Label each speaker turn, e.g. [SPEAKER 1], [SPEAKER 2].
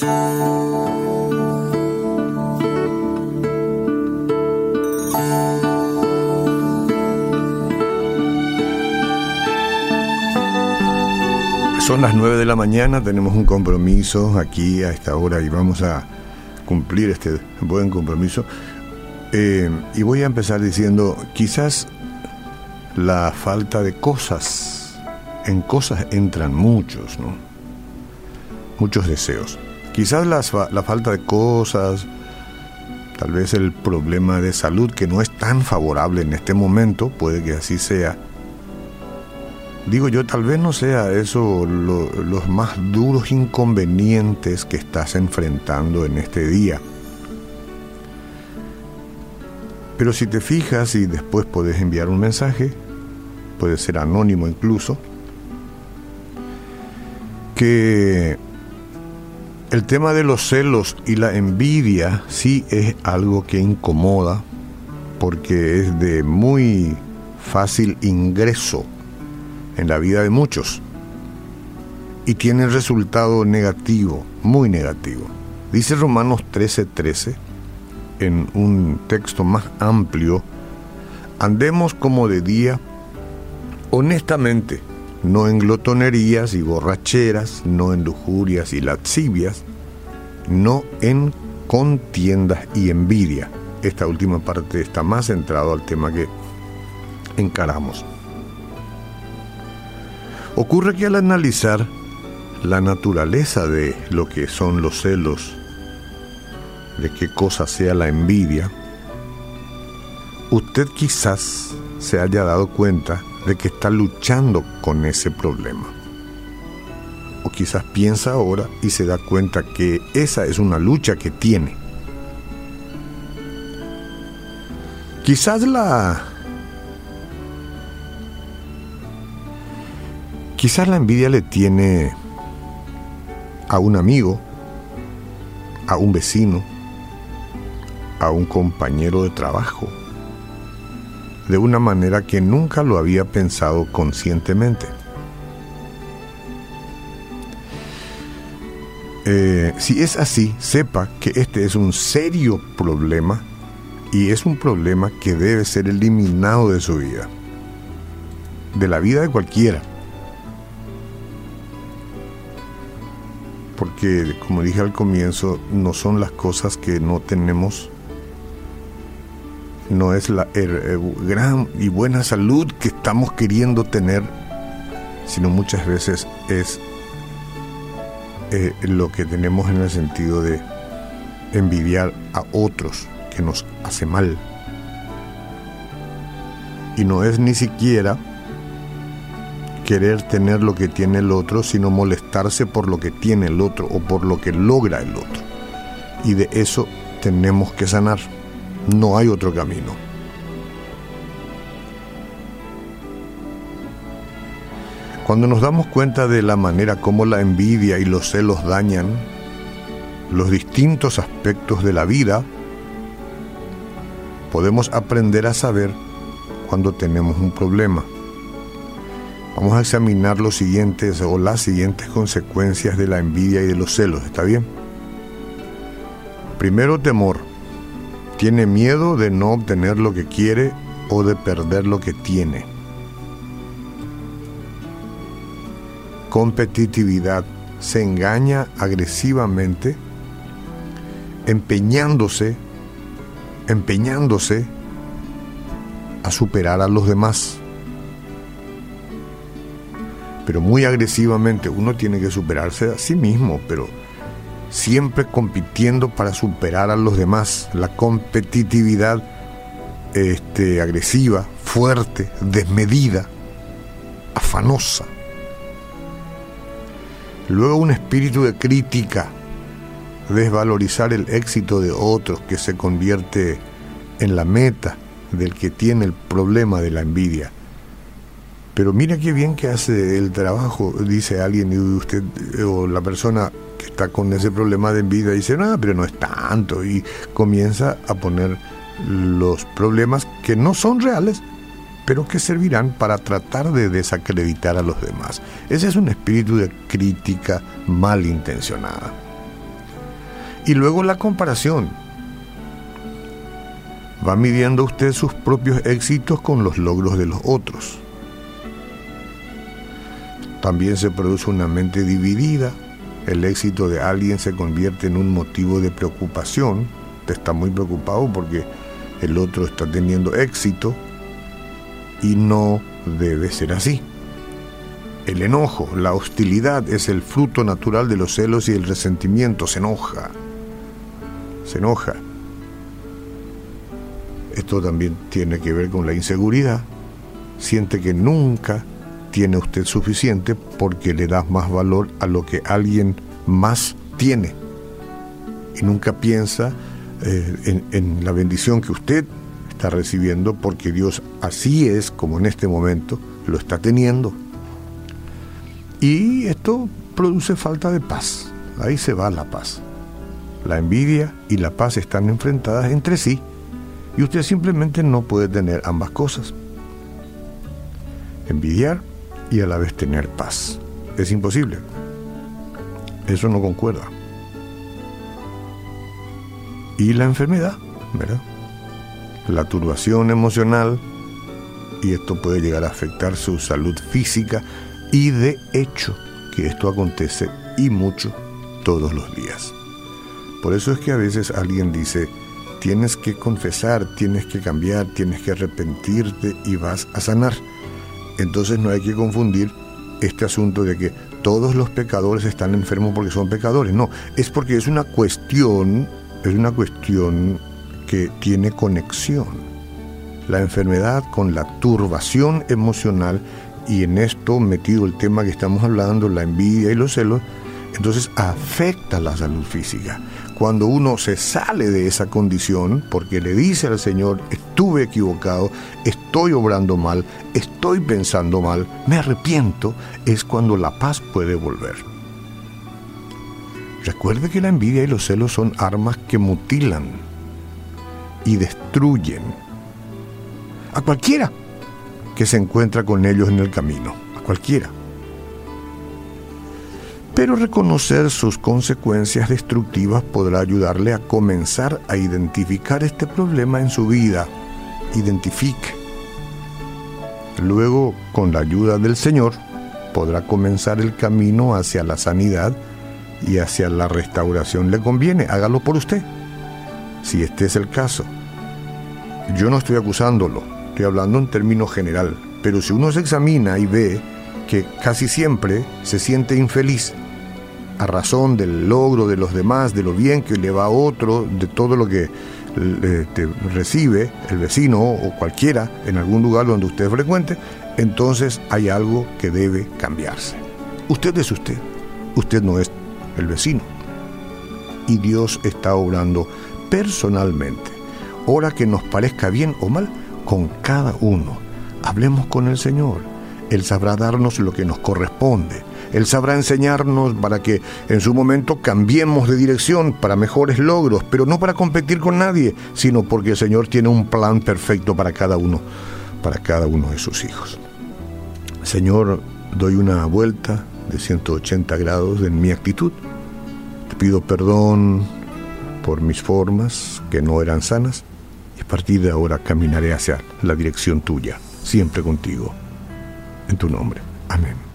[SPEAKER 1] Son las 9 de la mañana, tenemos un compromiso aquí a esta hora y vamos a cumplir este buen compromiso. Eh, y voy a empezar diciendo, quizás la falta de cosas, en cosas entran muchos, ¿no? Muchos deseos. Quizás la, falta de cosas, tal vez el problema de salud que no es tan favorable en este momento, puede que así sea Digo yo, tal vez no sea eso los más duros inconvenientes que estás enfrentando en este día. Pero si te fijas y después puedes enviar un mensaje, puede ser anónimo incluso, que el tema de los celos y la envidia sí es algo que incomoda porque es de muy fácil ingreso en la vida de muchos y tiene resultado negativo, muy negativo. Dice Romanos 13:13 13, en un texto más amplio, andemos como de día, honestamente, no en glotonerías y borracheras, no en lujurias y lascivias, no en contiendas y envidia. Esta última parte está más centrado al tema que encaramos. Ocurre que al analizar la naturaleza de lo que son los celos, de qué cosa sea la envidia, usted quizás se haya dado cuenta de que está luchando con ese problema. O quizás piensa ahora y se da cuenta que esa es una lucha que tiene. Quizás la Quizás la envidia le tiene a un amigo, a un vecino, a un compañero de trabajo, de una manera que nunca lo había pensado conscientemente. Eh, si es así, sepa que este es un serio problema y es un problema que debe ser eliminado de su vida, de la vida de cualquiera. porque como dije al comienzo, no son las cosas que no tenemos, no es la gran y buena salud que estamos queriendo tener, sino muchas veces es eh, lo que tenemos en el sentido de envidiar a otros que nos hace mal. Y no es ni siquiera querer tener lo que tiene el otro, sino molestarse por lo que tiene el otro o por lo que logra el otro. Y de eso tenemos que sanar. No hay otro camino. Cuando nos damos cuenta de la manera como la envidia y los celos dañan los distintos aspectos de la vida, podemos aprender a saber cuando tenemos un problema. Vamos a examinar los siguientes o las siguientes consecuencias de la envidia y de los celos, ¿está bien? Primero, temor. Tiene miedo de no obtener lo que quiere o de perder lo que tiene. Competitividad. Se engaña agresivamente, empeñándose, empeñándose a superar a los demás pero muy agresivamente. Uno tiene que superarse a sí mismo, pero siempre compitiendo para superar a los demás. La competitividad este, agresiva, fuerte, desmedida, afanosa. Luego un espíritu de crítica, desvalorizar el éxito de otros que se convierte en la meta del que tiene el problema de la envidia. Pero mira qué bien que hace el trabajo, dice alguien, y usted, o la persona que está con ese problema de envidia, dice, no, pero no es tanto, y comienza a poner los problemas que no son reales, pero que servirán para tratar de desacreditar a los demás. Ese es un espíritu de crítica malintencionada. Y luego la comparación. Va midiendo usted sus propios éxitos con los logros de los otros. También se produce una mente dividida. El éxito de alguien se convierte en un motivo de preocupación. Te está muy preocupado porque el otro está teniendo éxito y no debe ser así. El enojo, la hostilidad es el fruto natural de los celos y el resentimiento. Se enoja. Se enoja. Esto también tiene que ver con la inseguridad. Siente que nunca tiene usted suficiente porque le das más valor a lo que alguien más tiene. Y nunca piensa eh, en, en la bendición que usted está recibiendo porque Dios así es como en este momento lo está teniendo. Y esto produce falta de paz. Ahí se va la paz. La envidia y la paz están enfrentadas entre sí y usted simplemente no puede tener ambas cosas. Envidiar y a la vez tener paz. Es imposible. Eso no concuerda. Y la enfermedad, ¿verdad? La turbación emocional, y esto puede llegar a afectar su salud física, y de hecho que esto acontece y mucho todos los días. Por eso es que a veces alguien dice, tienes que confesar, tienes que cambiar, tienes que arrepentirte y vas a sanar. Entonces no hay que confundir este asunto de que todos los pecadores están enfermos porque son pecadores. No, es porque es una cuestión, es una cuestión que tiene conexión. La enfermedad con la turbación emocional y en esto metido el tema que estamos hablando, la envidia y los celos, entonces afecta la salud física. Cuando uno se sale de esa condición porque le dice al Señor, estuve equivocado, estoy obrando mal, estoy pensando mal, me arrepiento, es cuando la paz puede volver. Recuerde que la envidia y los celos son armas que mutilan y destruyen a cualquiera que se encuentra con ellos en el camino, a cualquiera. Pero reconocer sus consecuencias destructivas podrá ayudarle a comenzar a identificar este problema en su vida. Identifique. Luego, con la ayuda del Señor, podrá comenzar el camino hacia la sanidad y hacia la restauración. ¿Le conviene? Hágalo por usted. Si este es el caso. Yo no estoy acusándolo, hablando en términos general, pero si uno se examina y ve que casi siempre se siente infeliz a razón del logro de los demás, de lo bien que le va a otro, de todo lo que recibe el vecino o cualquiera en algún lugar donde usted frecuente, entonces hay algo que debe cambiarse. Usted es usted, usted no es el vecino. Y Dios está obrando personalmente. Ora que nos parezca bien o mal, con cada uno. Hablemos con el Señor. Él sabrá darnos lo que nos corresponde. Él sabrá enseñarnos para que en su momento cambiemos de dirección para mejores logros, pero no para competir con nadie, sino porque el Señor tiene un plan perfecto para cada uno, para cada uno de sus hijos. Señor, doy una vuelta de 180 grados en mi actitud. Te pido perdón por mis formas que no eran sanas a partir de ahora caminaré hacia la dirección tuya, siempre contigo. En tu nombre. Amén.